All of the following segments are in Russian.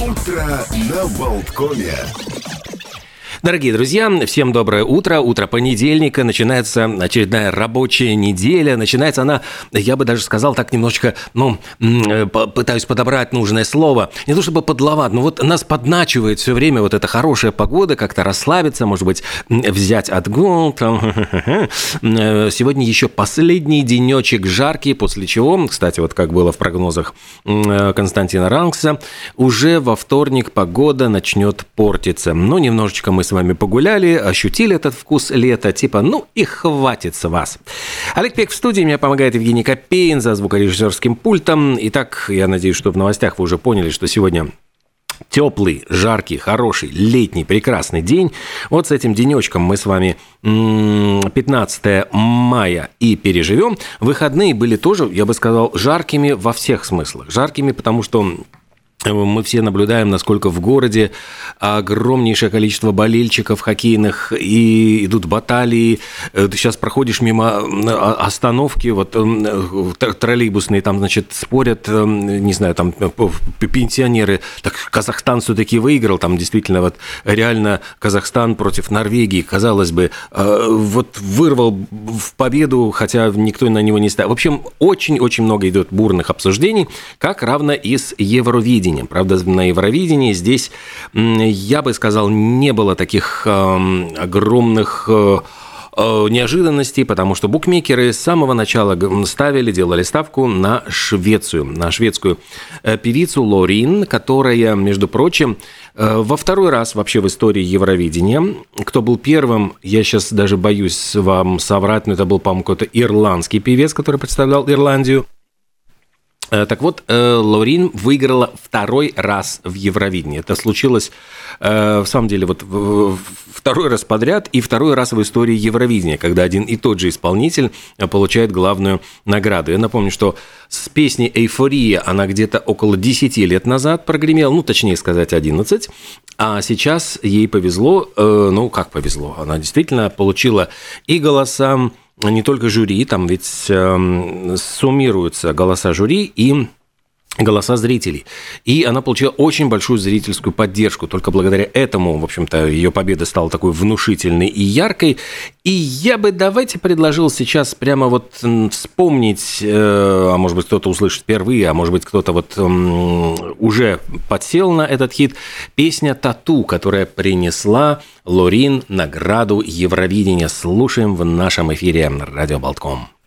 Утро на Болткоме. Дорогие друзья, всем доброе утро. Утро понедельника. Начинается очередная рабочая неделя. Начинается она, я бы даже сказал, так немножечко, ну, э, пытаюсь подобрать нужное слово. Не то чтобы подловат, но вот нас подначивает все время вот эта хорошая погода, как-то расслабиться, может быть, взять отгул. Э, сегодня еще последний денечек жаркий, после чего, кстати, вот как было в прогнозах э, Константина Ранкса, уже во вторник погода начнет портиться. Ну, немножечко мы с вами погуляли, ощутили этот вкус лета, типа, ну и хватит с вас. Олег Пек в студии, мне помогает Евгений Копейн за звукорежиссерским пультом. Итак, я надеюсь, что в новостях вы уже поняли, что сегодня теплый, жаркий, хороший, летний, прекрасный день. Вот с этим денечком мы с вами 15 мая и переживем. Выходные были тоже, я бы сказал, жаркими во всех смыслах. Жаркими, потому что мы все наблюдаем, насколько в городе огромнейшее количество болельщиков хоккейных, и идут баталии. Э, ты сейчас проходишь мимо остановки, вот э, троллейбусные, там, значит, спорят, э, не знаю, там пенсионеры. Так Казахстан все-таки выиграл, там действительно вот реально Казахстан против Норвегии, казалось бы, вот вырвал в победу, хотя никто на него не ставил. В общем, очень-очень много идет бурных обсуждений, как равно и с Евровидением. Евровидением. Правда, на Евровидении здесь, я бы сказал, не было таких огромных э, э, неожиданностей, потому что букмекеры с самого начала ставили, делали ставку на Швецию, на шведскую э, певицу Лорин, которая, между прочим, во второй раз вообще в истории Евровидения, кто был первым, я сейчас даже боюсь вам соврать, но это был, по-моему, какой-то ирландский певец, который представлял Ирландию – Э, так вот, э, Лорин выиграла второй раз в Евровидении. Это случилось, э, в самом деле, вот второй раз подряд и второй раз в истории Евровидения, когда один и тот же исполнитель получает главную награду. Я напомню, что с песней «Эйфория» она где-то около 10 лет назад прогремела, ну, точнее сказать, 11, а сейчас ей повезло, ну, как повезло, она действительно получила и голоса не только жюри, там ведь э, суммируются голоса жюри и голоса зрителей. И она получила очень большую зрительскую поддержку. Только благодаря этому, в общем-то, ее победа стала такой внушительной и яркой. И я бы давайте предложил сейчас прямо вот вспомнить, э, а может быть, кто-то услышит впервые, а может быть, кто-то вот уже подсел на этот хит, песня «Тату», которая принесла Лорин награду Евровидения. Слушаем в нашем эфире «Радио Болтком».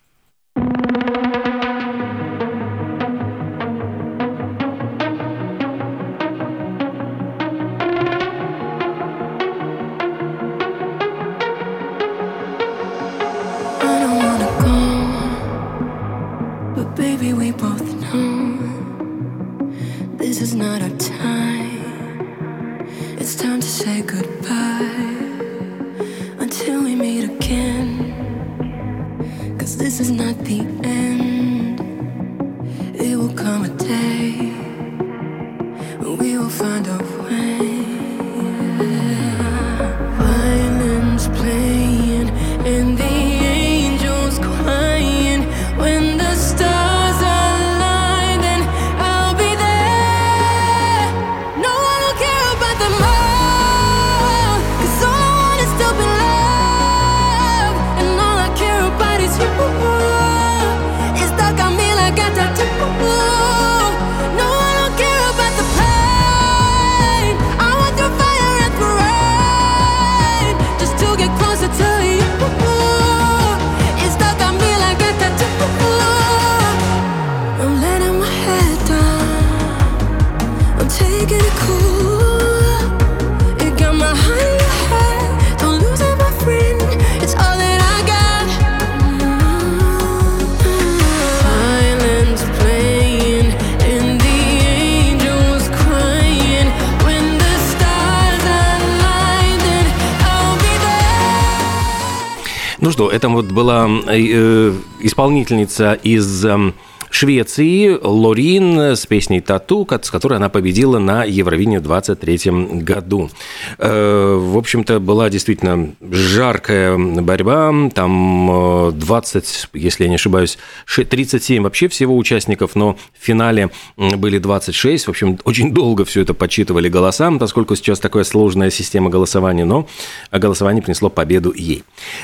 Ну что, это вот была э, исполнительница из э, Швеции Лорин с песней «Тату», с которой она победила на Евровине в 23 году. Э, в общем-то, была действительно жаркая борьба. Там 20, э, если я не ошибаюсь, 37 вообще всего участников, но в финале были 26. В общем, очень долго все это подсчитывали голосам, поскольку сейчас такая сложная система голосования, но голосование принесло победу ей.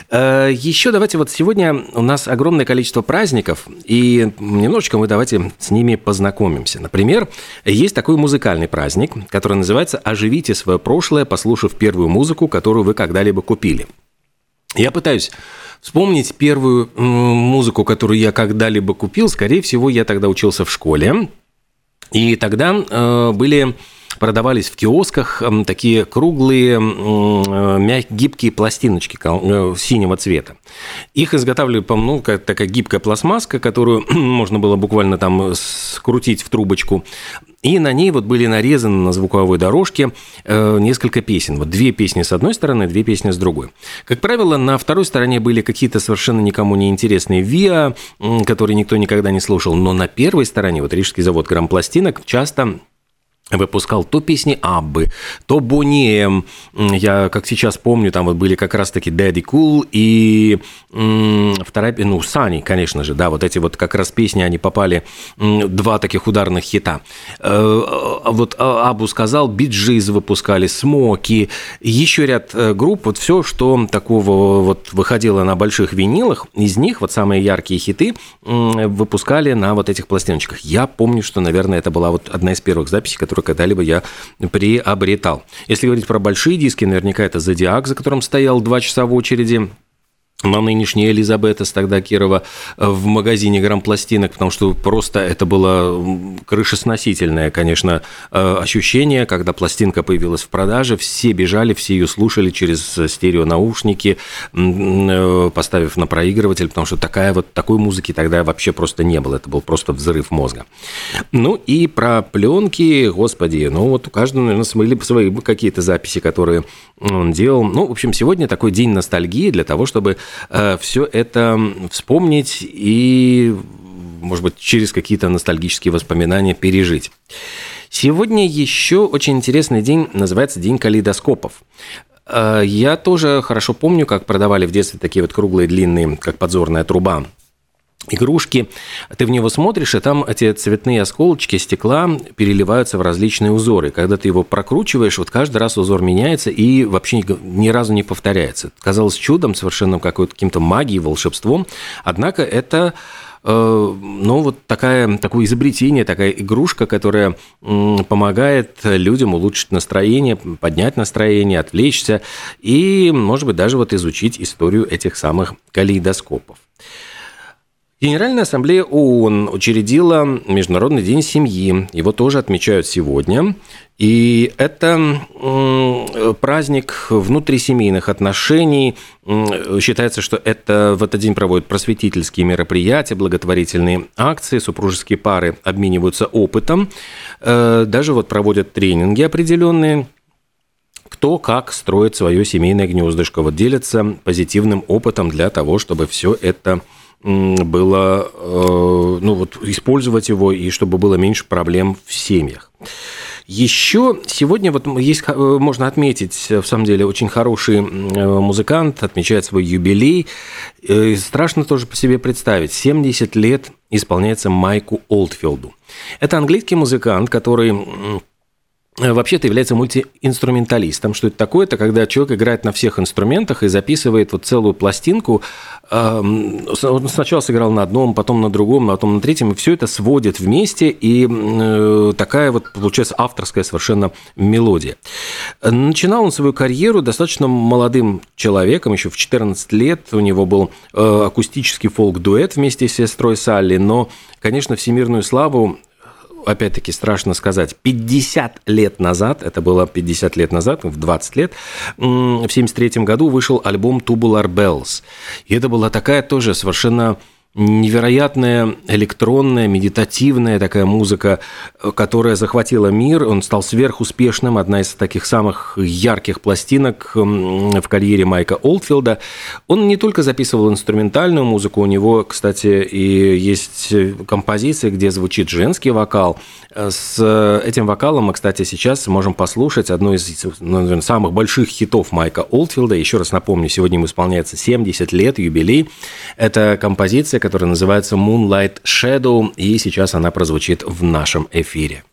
Э, Еще давайте вот сегодня у нас огромное количество праздников, и немножечко мы давайте с ними познакомимся. Например, есть такой музыкальный праздник, который называется «Оживите свое прошлое, послушав первую музыку, которую вы когда-либо купили». Я пытаюсь вспомнить первую музыку, которую я когда-либо купил. Скорее всего, я тогда учился в школе. И тогда э, были продавались в киосках такие круглые, э, мягкие, гибкие пластиночки э, синего цвета. Их изготавливали, по-моему, как такая гибкая пластмасска, которую можно было буквально там скрутить в трубочку. И на ней вот были нарезаны на звуковой дорожке э, несколько песен. Вот две песни с одной стороны, две песни с другой. Как правило, на второй стороне были какие-то совершенно никому не интересные ВИА, которые никто никогда не слушал. Но на первой стороне, вот Рижский завод грампластинок, часто выпускал то песни Аббы, то Бони Я, как сейчас помню, там вот были как раз-таки Daddy Cool и вторая, ну, Сани, конечно же, да, вот эти вот как раз песни, они попали, два таких ударных хита. Э, вот а, Абу сказал, Биджиз выпускали, Смоки, еще ряд э, групп, вот все, что такого вот выходило на больших винилах, из них вот самые яркие хиты выпускали на вот этих пластиночках. Я помню, что, наверное, это была вот одна из первых записей, которую когда-либо я приобретал. Если говорить про большие диски, наверняка это «Зодиак», за которым стоял два часа в очереди, на нынешняя Элизабетас, тогда Кирова, в магазине грампластинок, потому что просто это было крышесносительное, конечно, э, ощущение, когда пластинка появилась в продаже, все бежали, все ее слушали через стереонаушники, э, поставив на проигрыватель, потому что такая вот, такой музыки тогда вообще просто не было, это был просто взрыв мозга. Ну и про пленки, господи, ну вот у каждого, наверное, были свои какие-то записи, которые он делал. Ну, в общем, сегодня такой день ностальгии для того, чтобы все это вспомнить и, может быть, через какие-то ностальгические воспоминания пережить. Сегодня еще очень интересный день, называется День калейдоскопов. Э, я тоже хорошо помню, как продавали в детстве такие вот круглые, длинные, как подзорная труба, игрушки, ты в него смотришь, и там эти цветные осколочки стекла переливаются в различные узоры. Когда ты его прокручиваешь, вот каждый раз узор меняется и вообще ни разу не повторяется. Казалось чудом, совершенно какой-то магией, волшебством. Однако это э, ну, вот такая, такое изобретение, такая игрушка, которая помогает людям улучшить настроение, поднять настроение, отвлечься и, может быть, даже вот изучить историю этих самых калейдоскопов. Генеральная ассамблея ООН учредила Международный день семьи. Его тоже отмечают сегодня. И это праздник внутрисемейных отношений. Считается, что это в этот день проводят просветительские мероприятия, благотворительные акции, супружеские пары обмениваются опытом, э, даже вот проводят тренинги определенные кто как строит свое семейное гнездышко. Вот делятся позитивным опытом для того, чтобы все это было, э, ну вот, использовать его, и чтобы было меньше проблем в семьях. Еще сегодня вот есть, э, можно отметить, в самом деле, очень хороший музыкант, отмечает свой юбилей. И страшно тоже по себе представить. 70 лет исполняется Майку Олдфилду. Это английский музыкант, который Э, вообще-то является мультиинструменталистом. Что это такое? Это когда человек играет на всех инструментах и записывает вот целую пластинку. Он сначала сыграл на одном, потом на другом, потом на третьем, и все это сводит вместе, и э, такая вот получается авторская совершенно мелодия. Начинал он свою карьеру достаточно молодым человеком, еще в 14 лет. У него был э, акустический фолк-дуэт вместе с сестрой Салли, но, конечно, всемирную славу опять-таки, страшно сказать, 50 лет назад, это было 50 лет назад, в 20 лет, в 73 году вышел альбом Tubular Bells. И это была такая тоже совершенно невероятная электронная, медитативная такая музыка, которая захватила мир. Он стал сверхуспешным, одна из таких самых ярких пластинок в карьере Майка Олдфилда. Он не только записывал инструментальную музыку, у него, кстати, и есть композиции, где звучит женский вокал. С этим вокалом мы, кстати, сейчас можем послушать одну из наверное, самых больших хитов Майка Олдфилда. Еще раз напомню, сегодня ему исполняется 70 лет, юбилей. Это композиция, которая называется Moonlight Shadow, и сейчас она прозвучит в нашем эфире.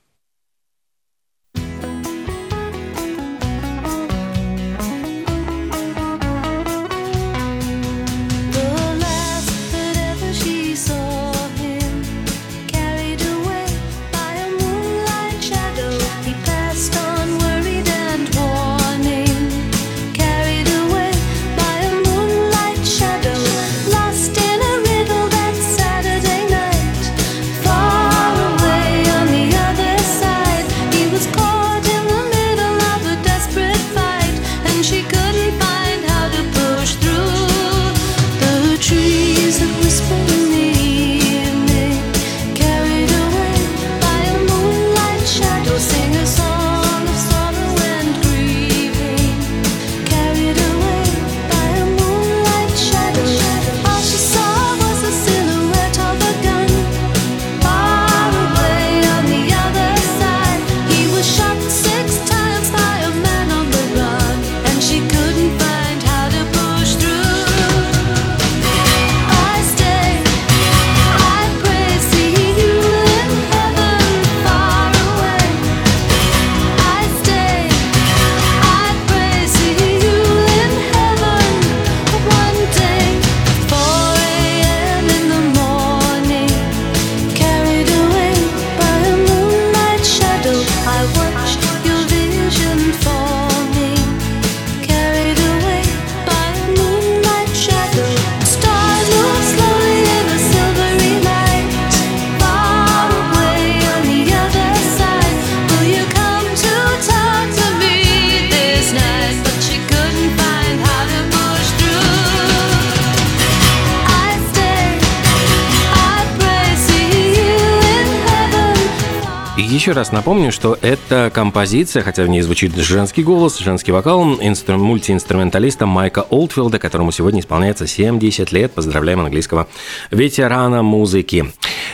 Еще раз напомню, что эта композиция, хотя в ней звучит женский голос, женский вокал, инстру- мультиинструменталиста Майка Олдфилда, которому сегодня исполняется 70 лет. Поздравляем английского ветерана музыки.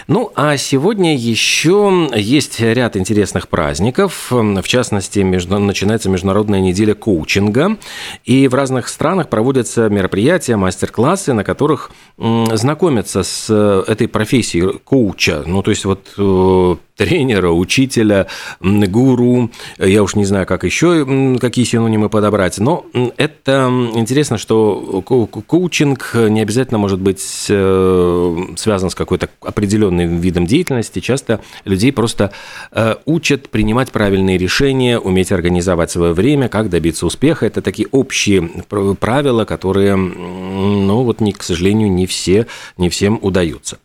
Ну, а сегодня еще есть ряд интересных праздников. В частности, между... начинается Международная неделя коучинга. И в разных странах проводятся мероприятия, мастер-классы, на которых знакомятся с этой профессией коуча. Ну, то есть вот э, тренера, учителя, гуру, я уж не знаю, как еще, какие синонимы подобрать, но это интересно, что коучинг не обязательно может быть э, связан с какой-то определенным видом деятельности, часто людей просто э, учат принимать правильные решения, уметь организовать свое время, как добиться успеха, это такие общие правила, которые, ну вот, не, к сожалению, не все, не всем удаются.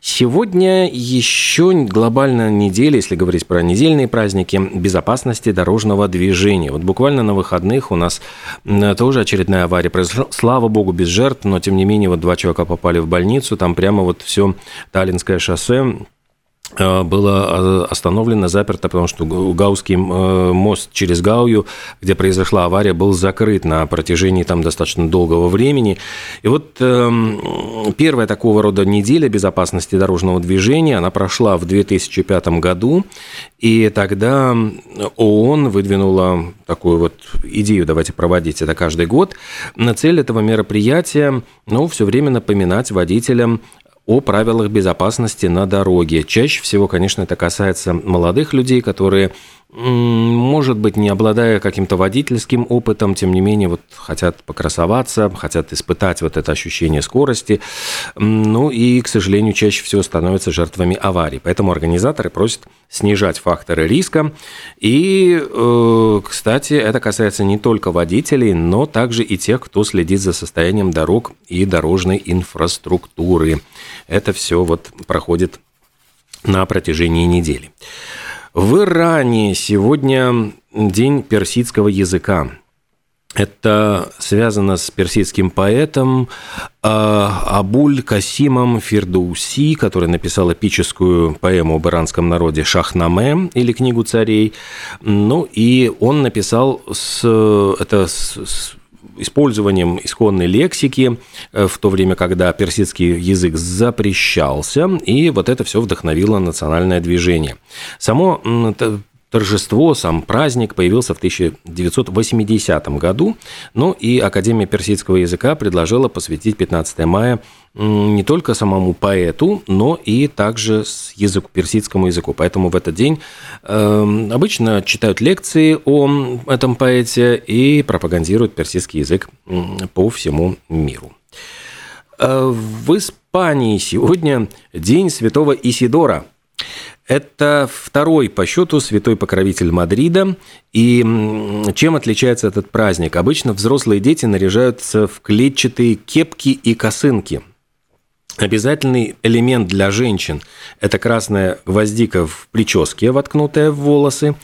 Сегодня еще глобальная неделя, если говорить про недельные праздники, безопасности дорожного движения. Вот буквально на выходных у нас тоже очередная авария произошла. Слава богу, без жертв, но тем не менее вот два человека попали в больницу. Там прямо вот все Таллинское шоссе было э, остановлено, заперто, потому что Гаусский э, мост через Гаую, где произошла авария, был закрыт на протяжении там достаточно долгого времени. И вот эм, первая такого рода неделя безопасности дорожного движения, она прошла в 2005 году, и тогда ООН выдвинула такую вот идею, давайте проводить это каждый год. На цель этого мероприятия, ну, все время напоминать водителям о правилах безопасности на дороге. Чаще всего, конечно, это касается молодых людей, которые может быть, не обладая каким-то водительским опытом, тем не менее, вот хотят покрасоваться, хотят испытать вот это ощущение скорости, ну и, к сожалению, чаще всего становятся жертвами аварий. Поэтому организаторы просят снижать факторы риска. И, э, кстати, это касается не только водителей, но также и тех, кто следит за состоянием дорог и дорожной инфраструктуры. Это все вот проходит на протяжении недели. В Иране сегодня день персидского языка. Это связано с персидским поэтом э, Абуль Касимом Фердуси, который написал эпическую поэму об иранском народе «Шахнаме» или «Книгу царей». Ну, и он написал с, это с, с использованием исконной лексики э, в то время, когда персидский язык запрещался, и вот это все вдохновило национальное движение. Само торжество, сам праздник появился в 1980 году, ну и Академия персидского языка предложила посвятить 15 мая не только самому поэту, но и также с языку, персидскому языку. Поэтому в этот день э, обычно читают лекции о этом поэте и пропагандируют персидский язык по всему миру. Э, в Испании сегодня День Святого Исидора – это второй по счету святой покровитель Мадрида. И чем отличается этот праздник? Обычно взрослые дети наряжаются в клетчатые кепки и косынки – Обязательный элемент для женщин – это красная гвоздика в прическе, воткнутая в волосы,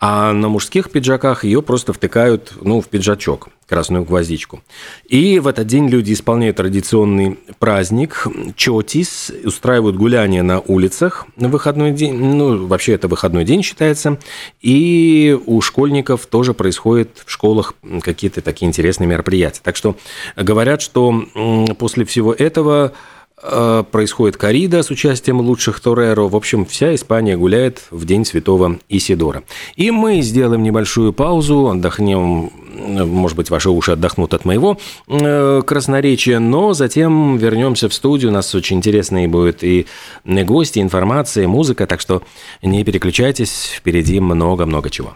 а на мужских пиджаках ее просто втыкают ну, в пиджачок, красную гвоздичку. И в этот день люди исполняют традиционный праздник – чотис, устраивают гуляния на улицах на выходной день, ну, вообще это выходной день считается, и у школьников тоже происходят в школах какие-то такие интересные мероприятия. Так что говорят, что после всего этого происходит корида с участием лучших Тореро. В общем, вся Испания гуляет в День Святого Исидора. И мы сделаем небольшую паузу, отдохнем, может быть, ваши уши отдохнут от моего э, красноречия, но затем вернемся в студию. У нас очень интересные будут и гости, информация, и музыка, так что не переключайтесь, впереди много-много чего.